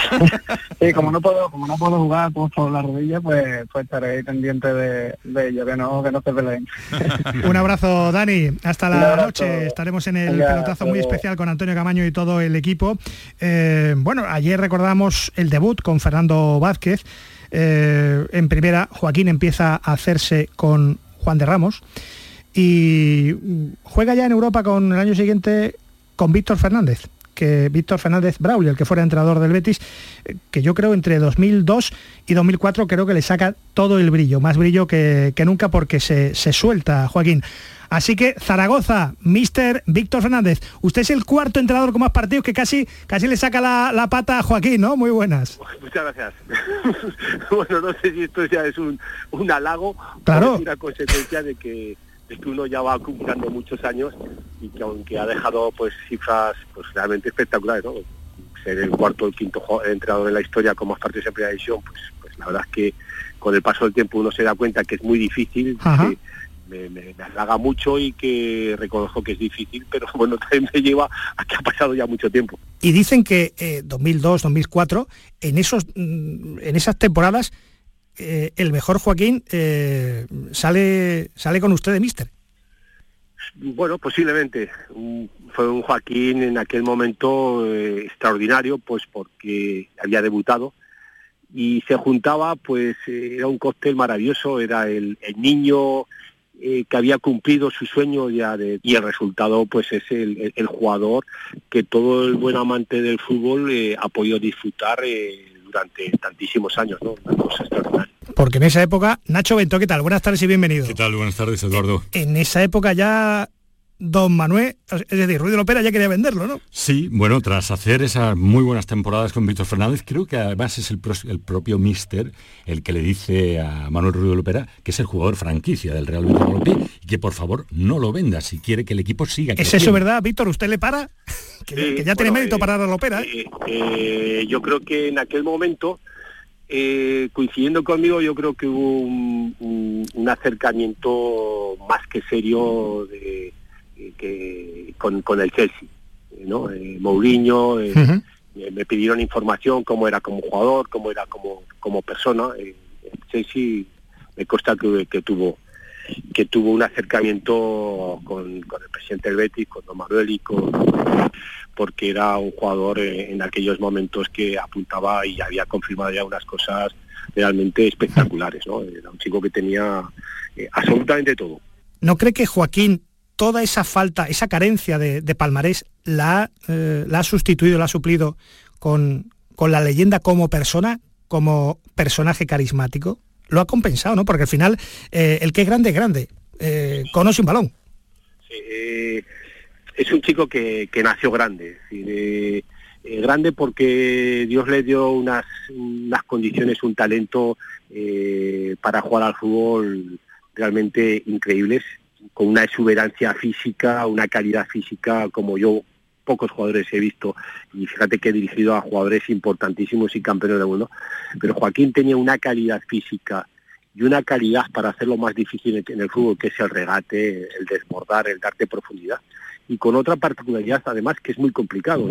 sí, como no puedo, como no puedo jugar por la rodilla, pues, pues estaré pendiente de, ello, que no, que no se peleen. Un abrazo, Dani. Hasta la noche. Estaremos en el pelotazo muy especial con Antonio Camaño y todo el equipo. Eh, bueno, ayer recordamos el debut con Fernando Vázquez. Eh, en primera, Joaquín empieza a hacerse con Juan de Ramos y juega ya en Europa con el año siguiente con Víctor Fernández que Víctor Fernández Braulio, el que fuera entrenador del Betis, eh, que yo creo entre 2002 y 2004 creo que le saca todo el brillo, más brillo que, nunca porque se, suelta, Joaquín. Así que Zaragoza, Mister Víctor Fernández, usted es el cuarto entrenador con más partidos que casi, casi le saca la, pata a Joaquín, ¿no? Muy buenas. Muchas gracias. bueno, no sé si esto ya es un, halago claro. o una consecuencia de que es que uno ya va acumulando muchos años y que aunque ha dejado pues cifras pues realmente espectaculares, ¿no? Ser el cuarto o el quinto entrenador en la historia con más partidos en primera división, pues, pues la verdad es que con el paso del tiempo uno se da cuenta que es muy difícil, que me, me, halaga mucho y que reconozco que es difícil, pero bueno, también me lleva a que ha pasado ya mucho tiempo. Y dicen que 2002, eh, 2004, en, esos, mm, en esas temporadas eh, el mejor Joaquín eh, sale, sale con usted de Mister. Bueno, posiblemente. fue un Joaquín en aquel momento eh, extraordinario, pues porque había debutado y se juntaba, pues era un cóctel maravilloso, era el, niño que había cumplido su sueño y el resultado pues es el, jugador que todo el buen amante del fútbol eh, ha disfrutar durante tantísimos años, ¿no? Una cosa extraordinaria. Porque en esa época, Nacho Bento, ¿qué tal? Buenas tardes y bienvenido. ¿Qué tal? Buenas tardes, Eduardo. En esa época ya Don Manuel, es decir, Ruido Lopera ya quería venderlo, ¿no? Sí, bueno, tras hacer esas muy buenas temporadas con Víctor Fernández, creo que además es el, propio Mister el que le dice a Manuel Ruido Lopera que es el jugador franquicia del Real Betis y que por favor no lo venda si quiere que el equipo siga ¿Es eso verdad, Víctor? ¿Usted le para? Que, Sí, que ya tiene mérito eh, parar a Lopera. ¿eh? Eh, yo creo que en aquel momento, eh, coincidiendo conmigo, yo creo que hubo un, un- un acercamiento más que serio de- eh, que, con, con el Chelsea. ¿no? Eh, Mourinho, eh, eh, me pidieron información cómo era como jugador, cómo era como, como persona. Eh, el Chelsea me consta que, que tuvo que tuvo un acercamiento con, con el presidente del Betis, con Don Manuel y con porque era un jugador en aquellos momentos que apuntaba y había confirmado ya unas cosas realmente espectaculares, ¿no? Era un chico que tenía absolutamente todo. ¿No cree que Joaquín toda esa falta, esa carencia de, de palmarés la, ha, eh, la ha sustituido, la ha suplido con, con la leyenda como persona, como personaje carismático? Lo ha compensado, ¿no? Porque al final eh, el que es grande es grande, eh, conoce un balón. Eh, es un chico que, que nació grande, es grande porque Dios le dio unas, unas condiciones, un talento para jugar al fútbol realmente increíbles, con una exuberancia física, una calidad física como yo pocos jugadores he visto y fíjate que he dirigido a jugadores importantísimos y campeones del mundo, pero Joaquín tenía una calidad física y una calidad para hacer lo más difícil en el fútbol, que es el regate, el desbordar, el darte profundidad. Y con otra particularidad, además, que es muy complicado,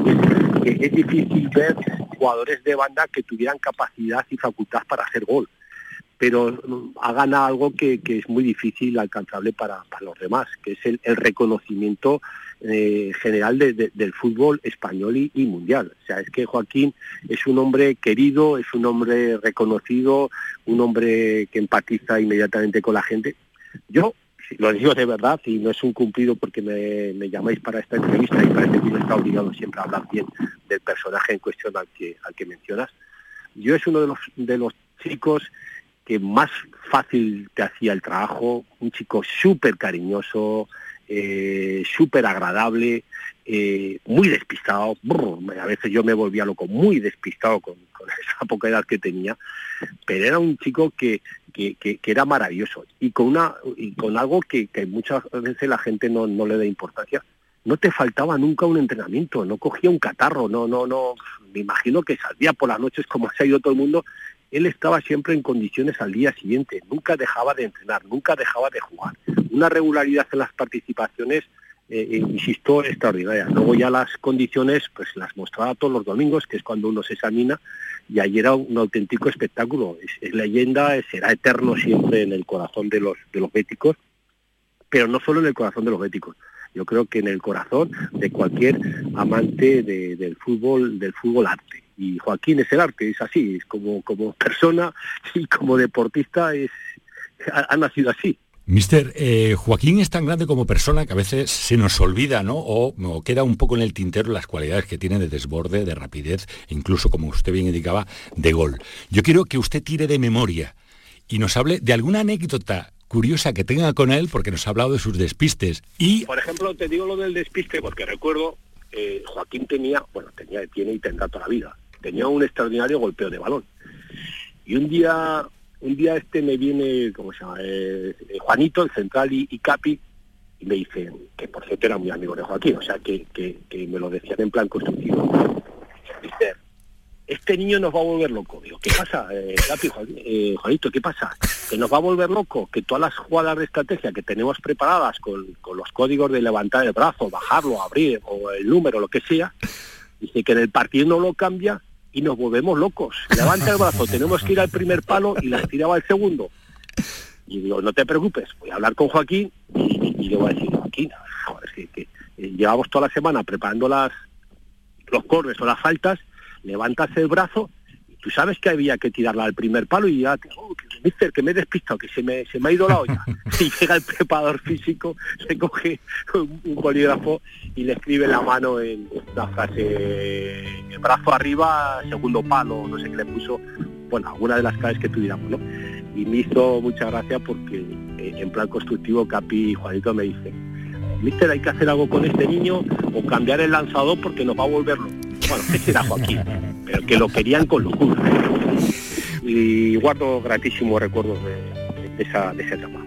es difícil ver jugadores de banda que tuvieran capacidad y facultad para hacer gol pero mm, hagan algo que, es muy difícil alcanzable para, los demás, que es el, reconocimiento eh, general de- de- del fútbol español y, mundial. O sea, es que Joaquín es un hombre querido, es un hombre reconocido, un hombre que empatiza inmediatamente con la gente. Yo lo digo de verdad y no es un cumplido porque me, me llamáis para esta entrevista y parece que uno está obligado siempre a hablar bien del personaje en cuestión al que, al que mencionas. Yo es uno de los, de los chicos que más fácil te hacía el trabajo, un chico súper cariñoso, eh, súper agradable, eh, muy despistado, a veces yo me volvía loco, muy despistado con, esa poca edad que tenía, pero era un chico que, que, que- era maravilloso. Y con, una, y con algo que, muchas veces la gente no, no le da importancia. No te faltaba nunca un entrenamiento, no cogía un catarro, no, no, no, me imagino que salía por las noches como ha ido todo el mundo, él estaba siempre en condiciones al día siguiente, nunca dejaba de entrenar, nunca dejaba de jugar. Una regularidad en las participaciones, eh, eh, insisto, extraordinaria. Luego ya las condiciones, pues las mostraba todos los domingos, que es cuando uno se examina, y ahí era un auténtico espectáculo. Es, leyenda, será eterno siempre en el corazón de los, de los béticos, pero no solo en el corazón de los béticos. Yo creo que en el corazón de cualquier amante de- del fútbol, del fútbol arte. Y Joaquín es el arte, es así, es como, como persona y como deportista es, ha, ha nacido así. Mister, eh, Joaquín es tan grande como persona que a veces se nos olvida, ¿no? O, o queda un poco en el tintero las cualidades que tiene de desborde, de rapidez, e incluso, como usted bien indicaba, de gol. Yo quiero que usted tire de memoria y nos hable de alguna anécdota curiosa que tenga con él, porque nos ha hablado de sus despistes. Y Por ejemplo, te digo lo del despiste porque recuerdo, eh, Joaquín tenía, bueno, tenía, tiene y tendrá toda la vida, tenía un extraordinario golpeo de balón. Y un día, un día este me viene, ¿cómo se llama? Eh, Juanito, el central y, Capi, y me dicen, que por cierto era muy amigo de Joaquín, o sea, que, que, me lo decían en plan constructivo. Este niño nos va a volver loco. Digo, ¿qué pasa, eh, Capi, eh, Juanito, qué pasa? Que nos va a volver loco, que todas las jugadas de estrategia que tenemos preparadas con, con los códigos de levantar el brazo, bajarlo, abrir, o el número, lo que sea, dice que en el partido no lo cambia y nos volvemos locos. Levanta el brazo, tenemos que ir al primer palo y la tiraba al segundo. Y digo, no te preocupes, voy a hablar con Joaquín y, le voy a decir, Joaquín, joder, que, que, eh, llevamos toda la semana preparando las los corres o las faltas, levantas el brazo tú sabes que había que tirarla al primer palo y ya, oh, que, mister, que me he despistado, que se me, se me ha ido la olla. y llega el preparador físico, se coge un, un bolígrafo y le escribe en la mano en la frase, el brazo arriba, segundo palo, no sé qué le puso, bueno, alguna de las claves que tuviéramos, ¿no? Y me hizo mucha gracia porque eh, en plan constructivo Capi y Juanito me dicen, Mister, hay que hacer algo con este niño o cambiar el lanzador porque nos va a volverlo. Bueno, ese era Joaquín, pero que lo querían con locura. Y guardo gratísimos recuerdos de, de esa, de esa etapa.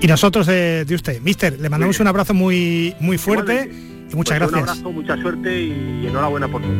Y nosotros de, de usted, Mister, le mandamos un abrazo muy, muy fuerte y muchas Pues gracias. Un abrazo, mucha suerte y enhorabuena por todo.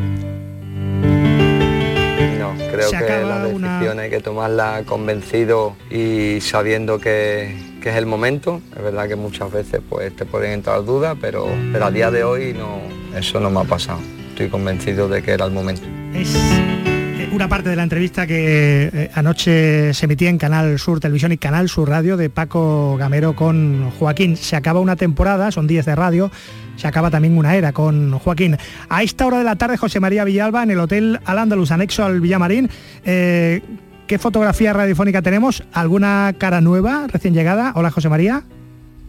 No, creo Se que la una- decisión hay que tomarla convencido y sabiendo que, que es el momento. Es verdad que muchas veces pues te pueden entrar dudas, pero, pero a día de hoy no, eso no me ha pasado. Estoy convencido de que era el momento. Es eh, una parte de la entrevista que eh, anoche se emitía en Canal Sur Televisión y Canal Sur Radio de Paco Gamero con Joaquín. Se acaba una temporada, son 10 de radio, se acaba también una era con Joaquín. A esta hora de la tarde, José María Villalba en el Hotel Al Andalus, anexo al Villamarín. Eh, ¿Qué fotografía radiofónica tenemos? ¿Alguna cara nueva, recién llegada? Hola, José María.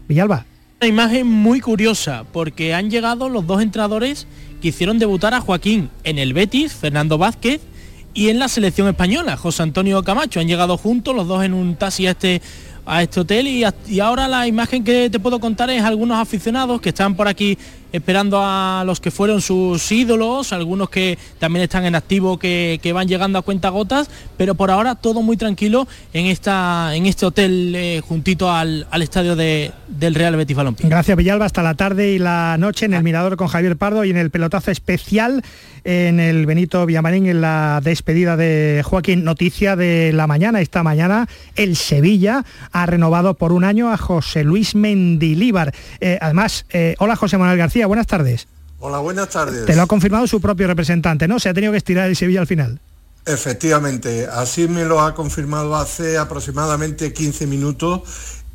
Villalba. Una imagen muy curiosa porque han llegado los dos entrenadores que hicieron debutar a Joaquín en el Betis, Fernando Vázquez, y en la selección española, José Antonio Camacho. Han llegado juntos los dos en un taxi a este, a este hotel y, y ahora la imagen que te puedo contar es algunos aficionados que están por aquí esperando a los que fueron sus ídolos, algunos que también están en activo que, que van llegando a cuentagotas, pero por ahora todo muy tranquilo en, esta, en este hotel eh, juntito al, al estadio de- del Real Betis Balompié. Gracias Villalba, hasta la tarde y la noche en el Mirador con Javier Pardo y en el pelotazo especial en el Benito Villamarín en la despedida de Joaquín. Noticia de la mañana, esta mañana el Sevilla ha renovado por un año a José Luis Mendilíbar. Eh, además, eh, hola José Manuel García, buenas tardes. Hola, buenas tardes. Te lo ha confirmado su propio representante, ¿no? Se ha tenido que estirar el Sevilla al final. Efectivamente, así me lo ha confirmado hace aproximadamente 15 minutos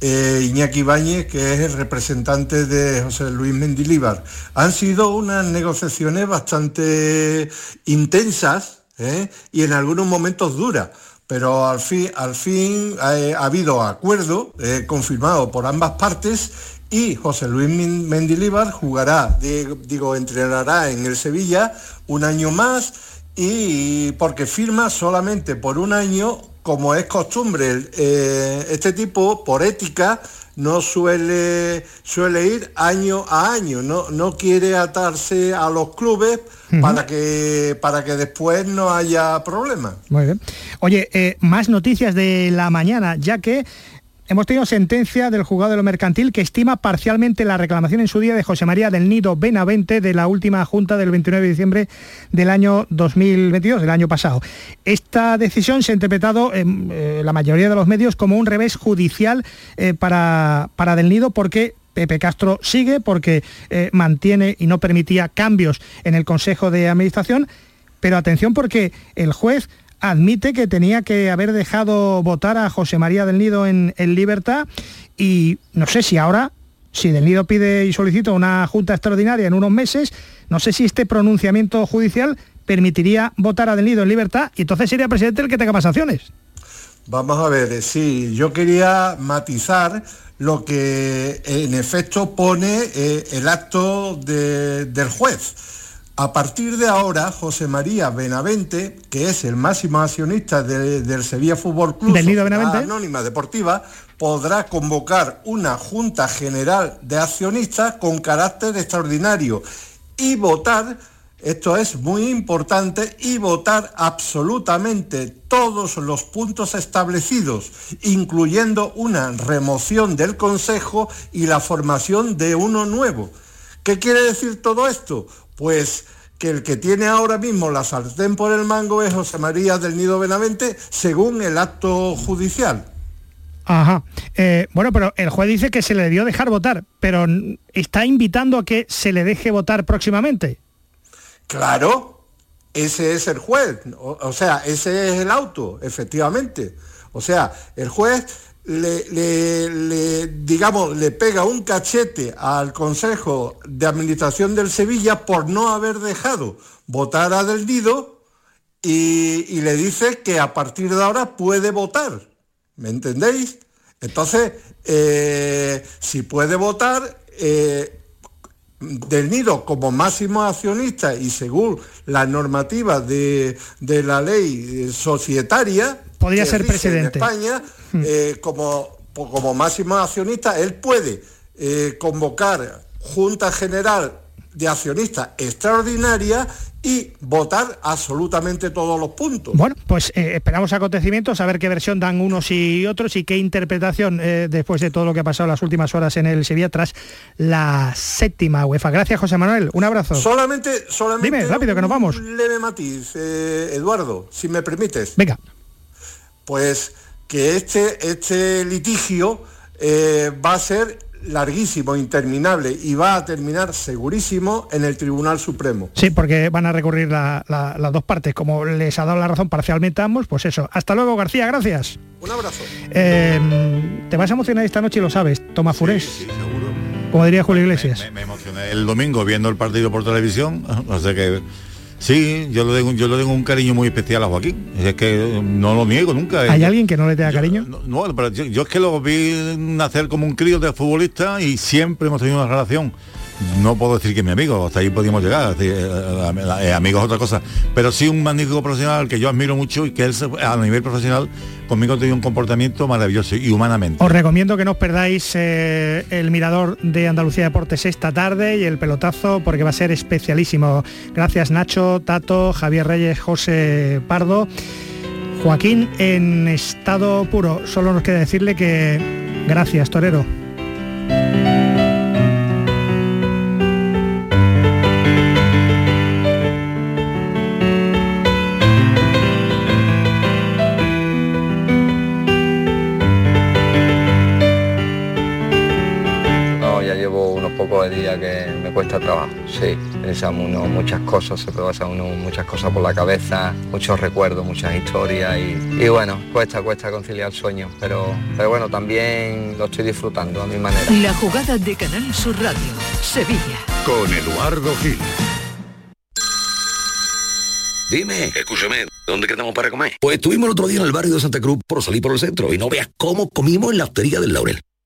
eh, Iñaki Ibáñez, que es el representante de José Luis Mendilíbar. Han sido unas negociaciones bastante intensas ¿eh? y en algunos momentos duras. Pero al fin, al fin eh, ha habido acuerdo confirmado por ambas partes y José Luis Men- Mendilíbar jugará, de- digo, entrenará en el Sevilla un año más y porque firma solamente por un año, como es costumbre, eh, este tipo, por ética, no suele, suele ir año a año, no, no quiere atarse a los clubes para, que, para que después no haya problemas. Muy bien. Oye, eh, más noticias de la mañana, ya que hemos tenido sentencia del juzgado de lo mercantil que estima parcialmente la reclamación en su día de José María del Nido Benavente de la última junta del 29 de diciembre del año 2022, del año pasado. Esta decisión se ha interpretado en eh, la mayoría de los medios como un revés judicial eh, para, para del Nido porque Pepe Castro sigue porque eh, mantiene y no permitía cambios en el Consejo de Administración, pero atención porque el juez admite que tenía que haber dejado votar a José María del Nido en, en libertad y no sé si ahora, si del Nido pide y solicita una junta extraordinaria en unos meses, no sé si este pronunciamiento judicial permitiría votar a del Nido en libertad y entonces sería presidente el que tenga pasaciones. Vamos a ver, eh, sí, yo quería matizar lo que en efecto pone eh, el acto de- del juez. A partir de ahora, José María Benavente, que es el máximo accionista de- del Sevilla Fútbol Club, Benavente. Anónima Deportiva, podrá convocar una Junta General de Accionistas con carácter extraordinario y votar, esto es muy importante, y votar absolutamente todos los puntos establecidos, incluyendo una remoción del Consejo y la formación de uno nuevo. ¿Qué quiere decir todo esto? Pues que el que tiene ahora mismo la sartén por el mango es José María del Nido Benavente, según el acto judicial. Ajá. Eh, bueno, pero el juez dice que se le debió dejar votar, pero está invitando a que se le deje votar próximamente. Claro, ese es el juez, o, o sea, ese es el auto, efectivamente. O sea, el juez le, le- digamos, le pega un cachete al Consejo de Administración del Sevilla por no haber dejado votar a Del Nido y, le dice que a partir de ahora puede votar. ¿Me entendéis? Entonces, eh, si puede votar, eh, del nido como máximo accionista y según las normativas de, de la ley societaria, Podría ser presidente. En España, eh, como, como máximo accionista, él puede eh, convocar Junta General de Accionistas Extraordinaria y votar absolutamente todos los puntos. Bueno, pues eh, esperamos acontecimientos, a ver qué versión dan unos y otros y qué interpretación eh, después de todo lo que ha pasado las últimas horas en el Sevilla tras la séptima UEFA. Gracias, José Manuel. Un abrazo. Solamente, solamente Dime, rápido, que nos vamos. Un leve matiz, eh, Eduardo, si me permites. Venga. Pues que este, este litigio eh, va a ser larguísimo, interminable y va a terminar segurísimo en el Tribunal Supremo. Sí, porque van a recurrir la- la- las dos partes. Como les ha dado la razón parcialmente a ambos, pues eso. Hasta luego, García, gracias. Un abrazo. Eh, te vas a emocionar esta noche y lo sabes. Toma Furés. Como diría Julio Iglesias. Me emocioné el domingo viendo el partido por televisión, o sea que sí, yo le tengo, yo le tengo un cariño muy especial a Joaquín, es que no lo niego nunca. ¿Hay alguien que no le tenga cariño? No, pero yo, yo es que lo vi nacer como un crío de futbolista y siempre hemos tenido una relación. No puedo decir que mi amigo, hasta ahí podíamos llegar, decir, eh, eh, amigos es otra cosa, pero sí un magnífico profesional que yo admiro mucho y que él a nivel profesional conmigo ha tenido un comportamiento maravilloso y humanamente. Os recomiendo que no os perdáis eh, el mirador de Andalucía Deportes esta tarde y el pelotazo porque va a ser especialísimo. Gracias Nacho, Tato, Javier Reyes, José Pardo. Joaquín en estado puro. Solo nos queda decirle que gracias, Torero. Cuesta trabajo, sí. Pensamos uno muchas cosas, se pasa uno muchas cosas por la cabeza, muchos recuerdos, muchas historias y, y bueno, cuesta, cuesta conciliar sueños, pero, pero bueno, también lo estoy disfrutando a mi manera. La jugada de Canal Sur Radio, Sevilla. Con Eduardo Gil. Dime, escúchame, ¿dónde quedamos para comer? Pues estuvimos el otro día en el barrio de Santa Cruz por salir por el centro y no veas cómo comimos en la hostería del Laurel.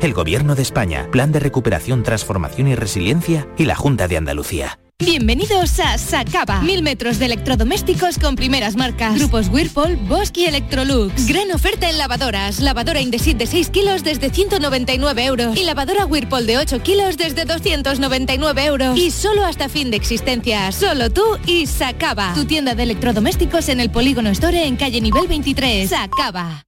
el Gobierno de España, Plan de Recuperación, Transformación y Resiliencia y la Junta de Andalucía. Bienvenidos a Sacaba. Mil metros de electrodomésticos con primeras marcas. Grupos Whirlpool, Bosch y Electrolux. Gran oferta en lavadoras. Lavadora Indesit de 6 kilos desde 199 euros. Y lavadora Whirlpool de 8 kilos desde 299 euros. Y solo hasta fin de existencia. Solo tú y Sacaba. Tu tienda de electrodomésticos en el Polígono Store en calle nivel 23. Sacaba.